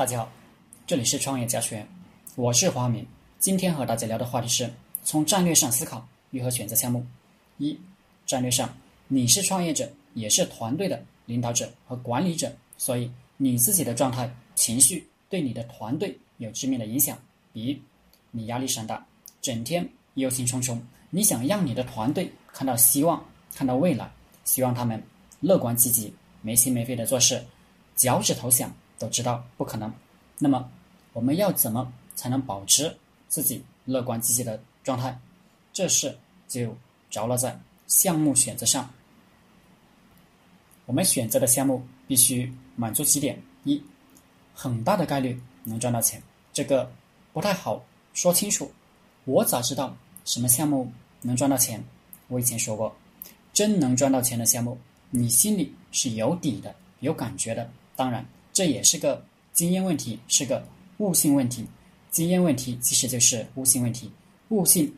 大家好，这里是创业家学院，我是华明。今天和大家聊的话题是从战略上思考如何选择项目。一、战略上，你是创业者，也是团队的领导者和管理者，所以你自己的状态、情绪对你的团队有致命的影响。比如，你压力山大，整天忧心忡忡，你想让你的团队看到希望、看到未来，希望他们乐观积极、没心没肺的做事，脚趾头想都知道不可能。那么，我们要怎么才能保持自己乐观积极的状态？这事就着落在项目选择上。我们选择的项目必须满足几点：一，很大的概率能赚到钱，这个不太好说清楚。我咋知道什么项目能赚到钱？我以前说过，真能赚到钱的项目，你心里是有底的、有感觉的。当然，这也是个经验问题，是个悟性问题。经验问题其实就是悟性问题，悟性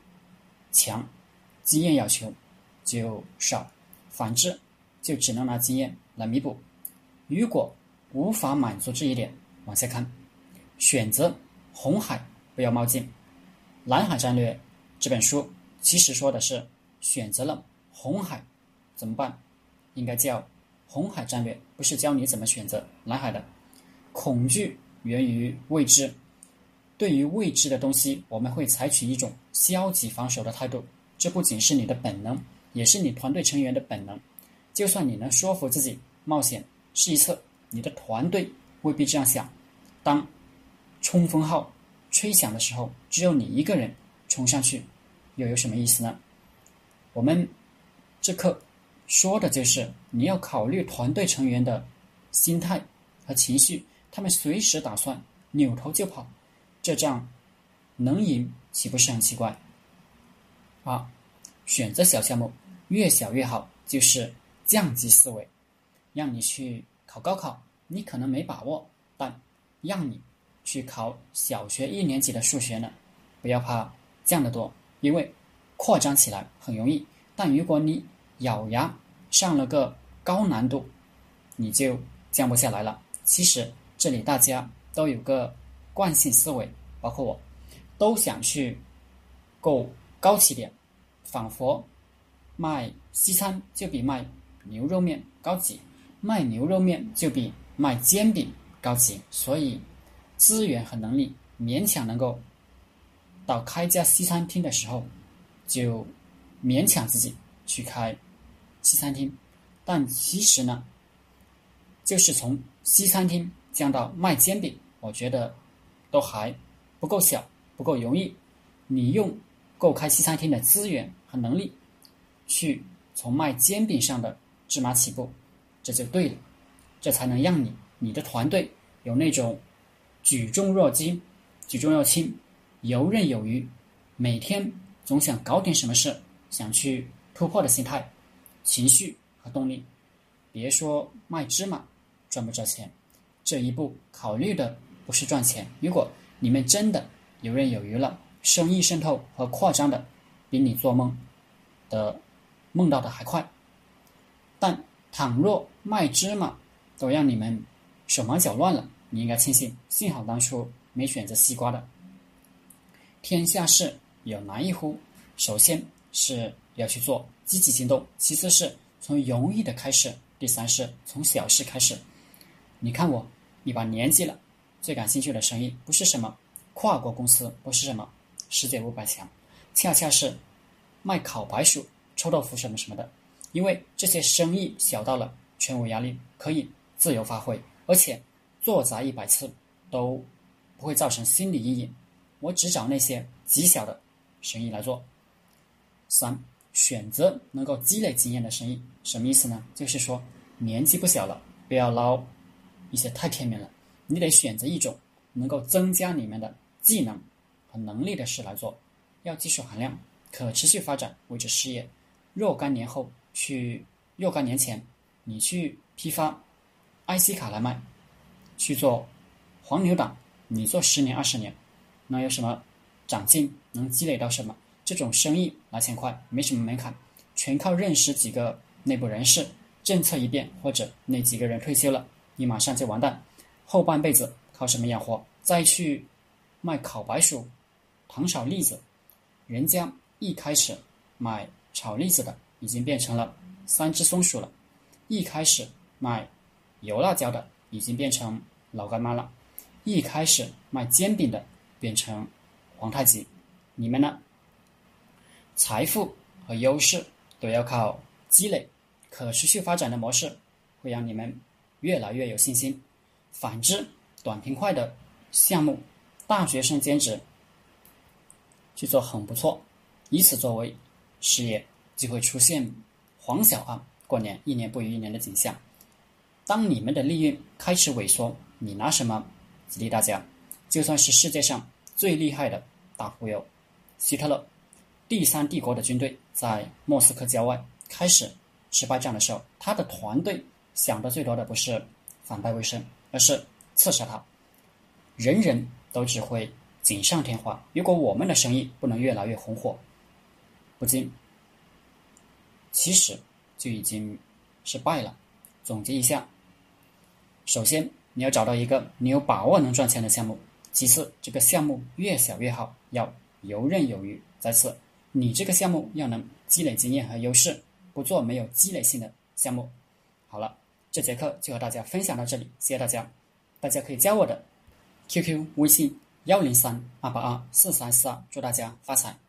强，经验要求就少；反之，就只能拿经验来弥补。如果无法满足这一点，往下看，选择红海，不要冒进。蓝海战略这本书其实说的是选择了红海怎么办？应该叫红海战略，不是教你怎么选择蓝海的。恐惧源于未知。对于未知的东西，我们会采取一种消极防守的态度。这不仅是你的本能，也是你团队成员的本能。就算你能说服自己冒险试一次，你的团队未必这样想。当冲锋号吹响的时候，只有你一个人冲上去，又有什么意思呢？我们这课说的就是你要考虑团队成员的心态和情绪，他们随时打算扭头就跑。这仗能赢岂不是很奇怪？二，选择小项目，越小越好，就是降级思维。让你去考高考，你可能没把握，但让你去考小学一年级的数学呢，不要怕降得多，因为扩张起来很容易。但如果你咬牙上了个高难度，你就降不下来了。其实这里大家都有个。惯性思维，包括我，都想去够高起点，仿佛卖西餐就比卖牛肉面高级，卖牛肉面就比卖煎饼高级。所以资源和能力勉强能够到开家西餐厅的时候，就勉强自己去开西餐厅。但其实呢，就是从西餐厅降到卖煎饼，我觉得。都还不够小，不够容易。你用够开西餐厅的资源和能力，去从卖煎饼上的芝麻起步，这就对了。这才能让你你的团队有那种举重若轻、举重若轻、游刃有余，每天总想搞点什么事，想去突破的心态、情绪和动力。别说卖芝麻赚不赚钱，这一步考虑的。不是赚钱。如果你们真的游刃有余了，生意渗透和扩张的比你做梦的梦到的还快。但倘若卖芝麻都让你们手忙脚乱了，你应该庆幸，幸好当初没选择西瓜的。天下事有难易乎？首先是要去做，积极行动；其次是从容易的开始；第三是从小事开始。你看我一把年纪了。最感兴趣的生意不是什么跨国公司，不是什么世界五百强，恰恰是卖烤白薯、臭豆腐什么什么的。因为这些生意小到了全无压力，可以自由发挥，而且做砸一百次都不会造成心理阴影。我只找那些极小的生意来做。三，选择能够积累经验的生意，什么意思呢？就是说年纪不小了，不要捞一些太片面了。你得选择一种能够增加你们的技能和能力的事来做，要技术含量、可持续发展为之事业。若干年后去，若干年前你去批发 IC 卡来卖，去做黄牛党，你做十年二十年，能有什么长进？能积累到什么？这种生意拿钱快，没什么门槛，全靠认识几个内部人士，政策一变或者那几个人退休了，你马上就完蛋。后半辈子靠什么养活？再去卖烤白薯、糖炒栗子，人家一开始买炒栗子的已经变成了三只松鼠了，一开始卖油辣椒的已经变成老干妈了，一开始卖煎饼的变成皇太极。你们呢？财富和优势都要靠积累，可持续发展的模式会让你们越来越有信心。反之，短平快的项目，大学生兼职去做很不错，以此作为事业，就会出现黄小啊过年一年不如一年的景象。当你们的利润开始萎缩，你拿什么激励大家？就算是世界上最厉害的大忽悠，希特勒。第三帝国的军队在莫斯科郊外开始失败战的时候，他的团队想的最多的不是反败为胜，而是刺杀他。人人都只会锦上添花。如果我们的生意不能越来越红火，不禁其实就已经失败了。总结一下：首先，你要找到一个你有把握能赚钱的项目；其次，这个项目越小越好，要游刃有余；再次。你这个项目要能积累经验和优势，不做没有积累性的项目。好了，这节课就和大家分享到这里，谢谢大家。大家可以加我的 QQ 微信幺零三二八二四三四二，祝大家发财。